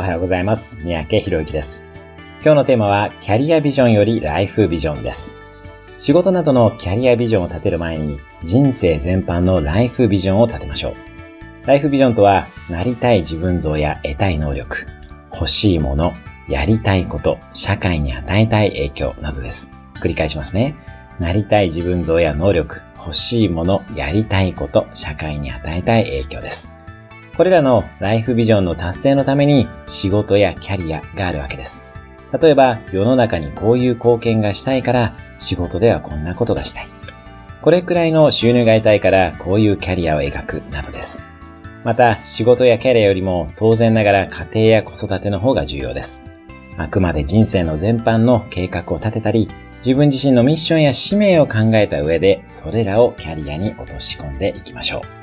おはようございます。三宅博之です。今日のテーマは、キャリアビジョンよりライフビジョンです。仕事などのキャリアビジョンを立てる前に、人生全般のライフビジョンを立てましょう。ライフビジョンとは、なりたい自分像や得たい能力、欲しいもの、やりたいこと、社会に与えたい影響などです。繰り返しますね。なりたい自分像や能力、欲しいもの、やりたいこと、社会に与えたい影響です。これらのライフビジョンの達成のために仕事やキャリアがあるわけです。例えば、世の中にこういう貢献がしたいから、仕事ではこんなことがしたい。これくらいの収入が得たいからこういうキャリアを描くなどです。また、仕事やキャリアよりも当然ながら家庭や子育ての方が重要です。あくまで人生の全般の計画を立てたり、自分自身のミッションや使命を考えた上で、それらをキャリアに落とし込んでいきましょう。